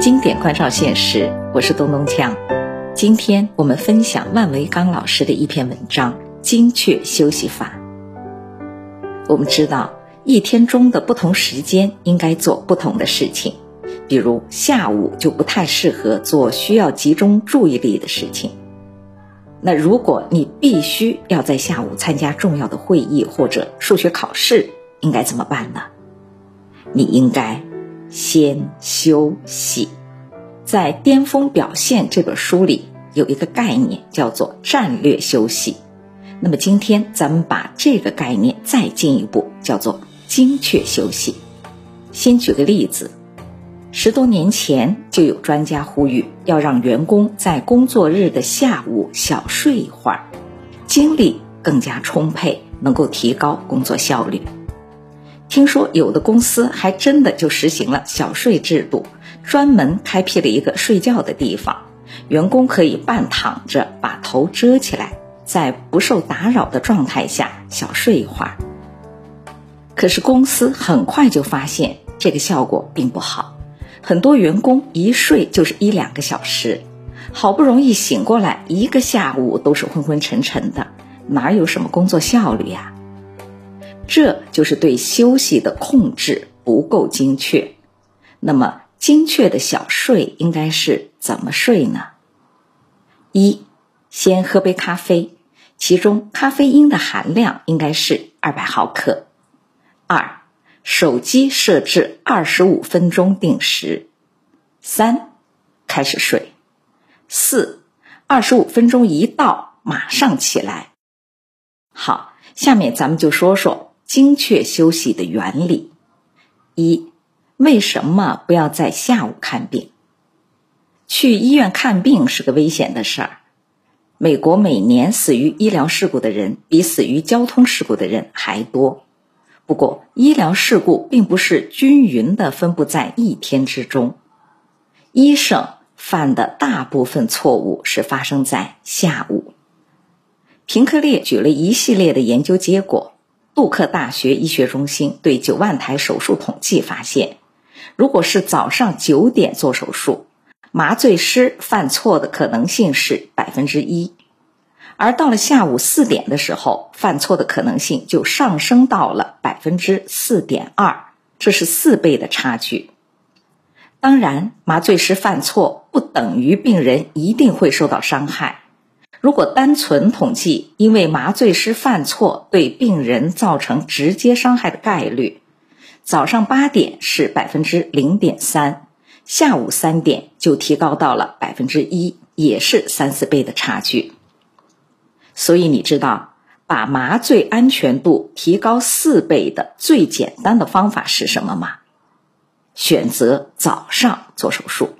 经典关照现实，我是东东锵。今天我们分享万维刚老师的一篇文章《精确休息法》。我们知道，一天中的不同时间应该做不同的事情，比如下午就不太适合做需要集中注意力的事情。那如果你必须要在下午参加重要的会议或者数学考试，应该怎么办呢？你应该先休息。在《巅峰表现》这本书里有一个概念叫做战略休息。那么今天咱们把这个概念再进一步，叫做精确休息。先举个例子，十多年前就有专家呼吁要让员工在工作日的下午小睡一会儿，精力更加充沛，能够提高工作效率。听说有的公司还真的就实行了小睡制度，专门开辟了一个睡觉的地方，员工可以半躺着，把头遮起来，在不受打扰的状态下小睡一会儿。可是公司很快就发现这个效果并不好，很多员工一睡就是一两个小时，好不容易醒过来，一个下午都是昏昏沉沉的，哪有什么工作效率呀？这就是对休息的控制不够精确。那么，精确的小睡应该是怎么睡呢？一，先喝杯咖啡，其中咖啡因的含量应该是二百毫克。二，手机设置二十五分钟定时。三，开始睡。四，二十五分钟一到，马上起来。好，下面咱们就说说。精确休息的原理：一、为什么不要在下午看病？去医院看病是个危险的事儿。美国每年死于医疗事故的人比死于交通事故的人还多。不过，医疗事故并不是均匀的分布在一天之中，医生犯的大部分错误是发生在下午。平克列举了一系列的研究结果。杜克大学医学中心对九万台手术统计发现，如果是早上九点做手术，麻醉师犯错的可能性是百分之一；而到了下午四点的时候，犯错的可能性就上升到了百分之四点二，这是四倍的差距。当然，麻醉师犯错不等于病人一定会受到伤害。如果单纯统计，因为麻醉师犯错对病人造成直接伤害的概率，早上八点是百分之零点三，下午三点就提高到了百分之一，也是三四倍的差距。所以你知道把麻醉安全度提高四倍的最简单的方法是什么吗？选择早上做手术。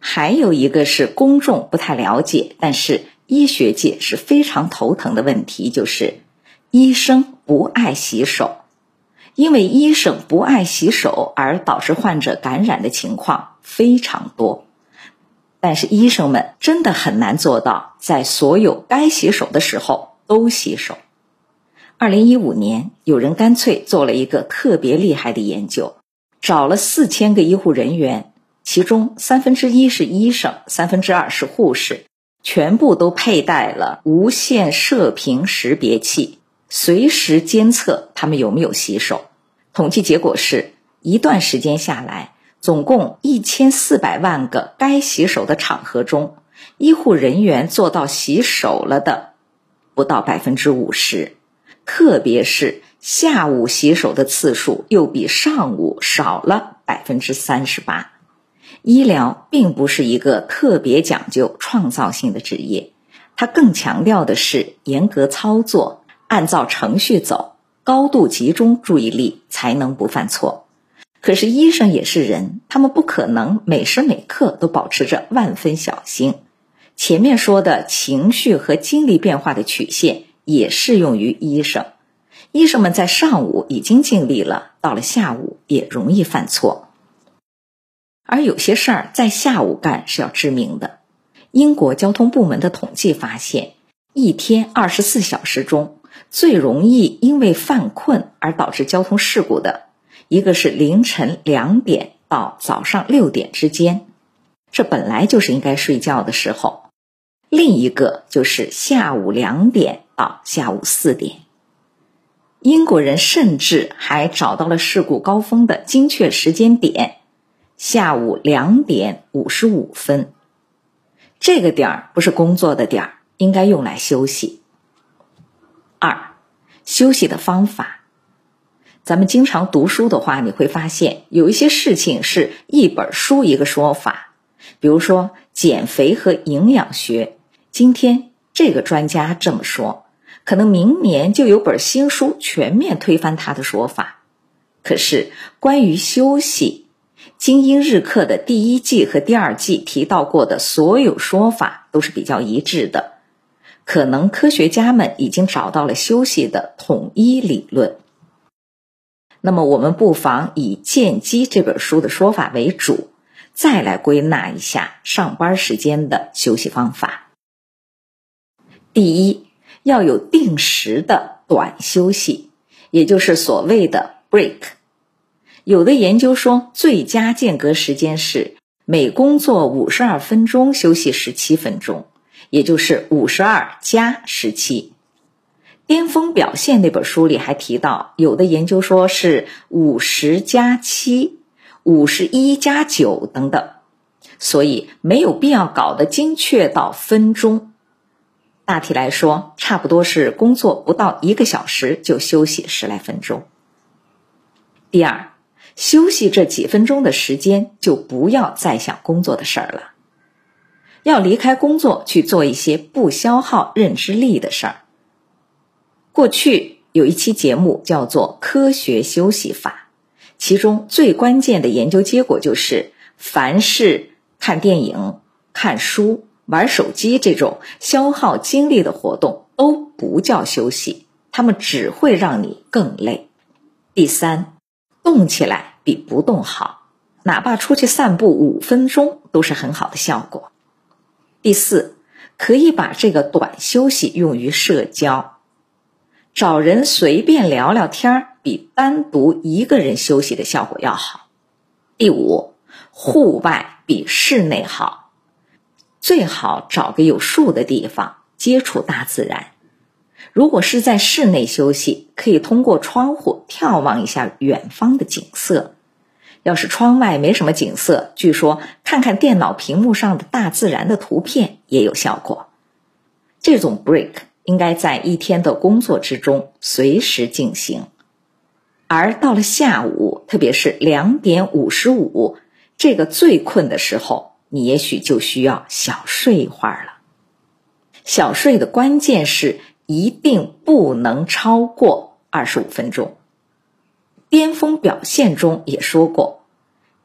还有一个是公众不太了解，但是。医学界是非常头疼的问题，就是医生不爱洗手，因为医生不爱洗手而导致患者感染的情况非常多。但是医生们真的很难做到在所有该洗手的时候都洗手。二零一五年，有人干脆做了一个特别厉害的研究，找了四千个医护人员，其中三分之一是医生，三分之二是护士。全部都佩戴了无线射频识别器，随时监测他们有没有洗手。统计结果是一段时间下来，总共一千四百万个该洗手的场合中，医护人员做到洗手了的不到百分之五十，特别是下午洗手的次数又比上午少了百分之三十八。医疗并不是一个特别讲究创造性的职业，它更强调的是严格操作，按照程序走，高度集中注意力才能不犯错。可是医生也是人，他们不可能每时每刻都保持着万分小心。前面说的情绪和精力变化的曲线也适用于医生。医生们在上午已经尽力了，到了下午也容易犯错。而有些事儿在下午干是要致命的。英国交通部门的统计发现，一天二十四小时中，最容易因为犯困而导致交通事故的，一个是凌晨两点到早上六点之间，这本来就是应该睡觉的时候。另一个就是下午两点到下午四点。英国人甚至还找到了事故高峰的精确时间点，下午两点五十五分。这个点儿不是工作的点儿，应该用来休息。二，休息的方法。咱们经常读书的话，你会发现有一些事情是一本书一个说法。比如说减肥和营养学，今天这个专家这么说，可能明年就有本新书全面推翻他的说法。可是关于休息，《精英日课》的第一季和第二季提到过的所有说法都是比较一致的。可能科学家们已经找到了休息的统一理论。那么，我们不妨以《剑机》这本书的说法为主，再来归纳一下上班时间的休息方法。第一，要有定时的短休息，也就是所谓的 break。有的研究说，最佳间隔时间是每工作五十二分钟休息十七分钟，也就是五十二加十七。巅峰表现那本书里还提到，有的研究说是五十加七、五十一加九等等，所以没有必要搞得精确到分钟。大体来说，差不多是工作不到一个小时就休息十来分钟。第二，休息这几分钟的时间就不要再想工作的事儿了，要离开工作去做一些不消耗认知力的事儿。过去有一期节目叫做《科学休息法》，其中最关键的研究结果就是，凡是看电影、看书、玩手机这种消耗精力的活动都不叫休息，它们只会让你更累。第三，动起来比不动好，哪怕出去散步五分钟都是很好的效果。第四，可以把这个短休息用于社交。找人随便聊聊天儿，比单独一个人休息的效果要好。第五，户外比室内好，最好找个有树的地方接触大自然。如果是在室内休息，可以通过窗户眺望一下远方的景色。要是窗外没什么景色，据说看看电脑屏幕上的大自然的图片也有效果。这种 break。应该在一天的工作之中随时进行，而到了下午，特别是两点五十五这个最困的时候，你也许就需要小睡一会儿了。小睡的关键是一定不能超过二十五分钟。巅峰表现中也说过，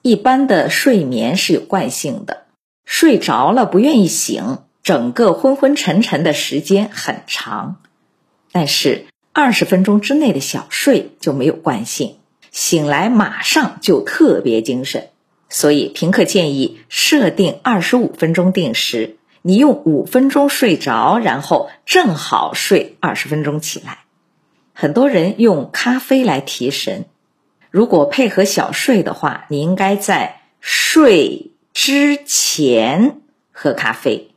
一般的睡眠是有惯性的，睡着了不愿意醒。整个昏昏沉沉的时间很长，但是二十分钟之内的小睡就没有惯性，醒来马上就特别精神。所以平克建议设定二十五分钟定时，你用五分钟睡着，然后正好睡二十分钟起来。很多人用咖啡来提神，如果配合小睡的话，你应该在睡之前喝咖啡。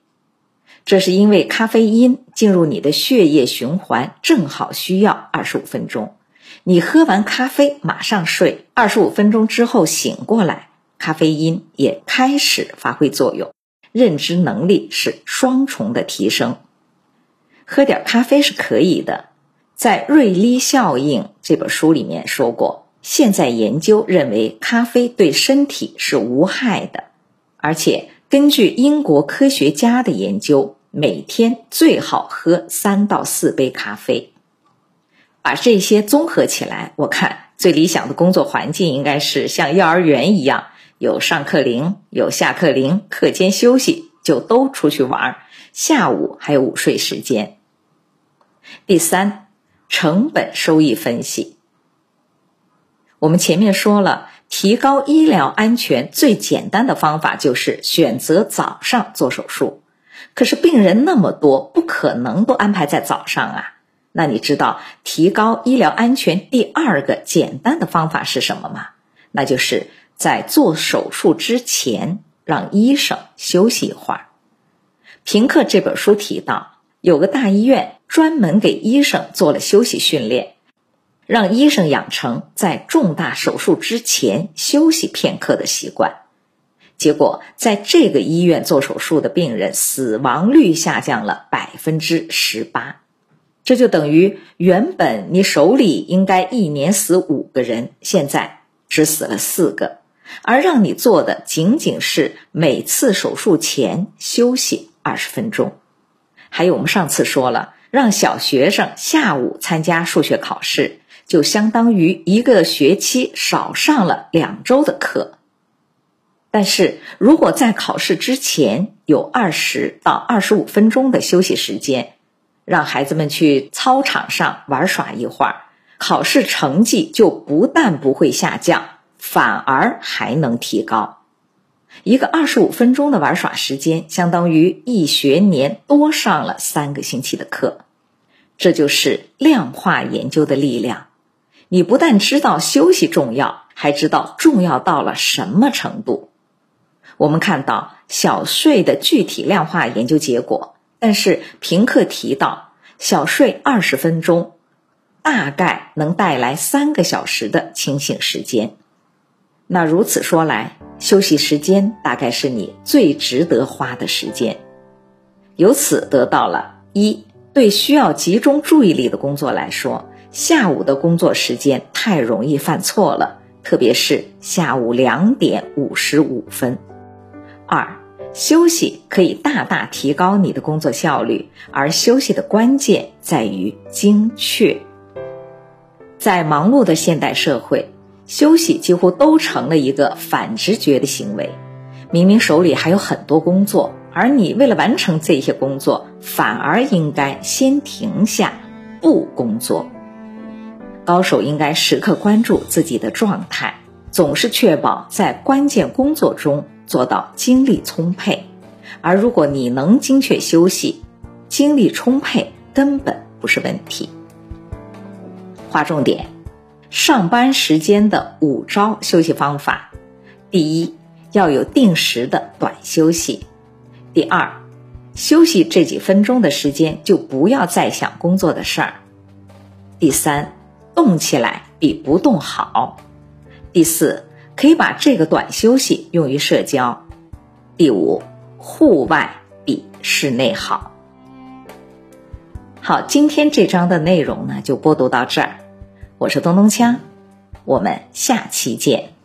这是因为咖啡因进入你的血液循环正好需要二十五分钟，你喝完咖啡马上睡，二十五分钟之后醒过来，咖啡因也开始发挥作用，认知能力是双重的提升。喝点咖啡是可以的，在《瑞丽效应》这本书里面说过，现在研究认为咖啡对身体是无害的，而且根据英国科学家的研究。每天最好喝三到四杯咖啡，把这些综合起来，我看最理想的工作环境应该是像幼儿园一样，有上课铃，有下课铃，课间休息就都出去玩，下午还有午睡时间。第三，成本收益分析。我们前面说了，提高医疗安全最简单的方法就是选择早上做手术。可是病人那么多，不可能都安排在早上啊。那你知道提高医疗安全第二个简单的方法是什么吗？那就是在做手术之前让医生休息一会儿。平克这本书提到，有个大医院专门给医生做了休息训练，让医生养成在重大手术之前休息片刻的习惯。结果，在这个医院做手术的病人死亡率下降了百分之十八。这就等于原本你手里应该一年死五个人，现在只死了四个，而让你做的仅仅是每次手术前休息二十分钟。还有我们上次说了，让小学生下午参加数学考试，就相当于一个学期少上了两周的课。但是如果在考试之前有二十到二十五分钟的休息时间，让孩子们去操场上玩耍一会儿，考试成绩就不但不会下降，反而还能提高。一个二十五分钟的玩耍时间，相当于一学年多上了三个星期的课。这就是量化研究的力量。你不但知道休息重要，还知道重要到了什么程度。我们看到小睡的具体量化研究结果。但是平克提到，小睡二十分钟，大概能带来三个小时的清醒时间。那如此说来，休息时间大概是你最值得花的时间。由此得到了一对需要集中注意力的工作来说，下午的工作时间太容易犯错了，特别是下午两点五十五分。二。休息可以大大提高你的工作效率，而休息的关键在于精确。在忙碌的现代社会，休息几乎都成了一个反直觉的行为。明明手里还有很多工作，而你为了完成这些工作，反而应该先停下，不工作。高手应该时刻关注自己的状态，总是确保在关键工作中。做到精力充沛，而如果你能精确休息，精力充沛根本不是问题。划重点：上班时间的五招休息方法。第一，要有定时的短休息；第二，休息这几分钟的时间就不要再想工作的事儿；第三，动起来比不动好；第四。可以把这个短休息用于社交。第五，户外比室内好。好，今天这章的内容呢，就播读到这儿。我是东东锵，我们下期见。